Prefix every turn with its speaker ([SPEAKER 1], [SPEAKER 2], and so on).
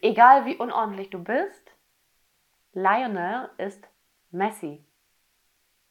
[SPEAKER 1] egal wie unordentlich du bist, Lionel ist messy.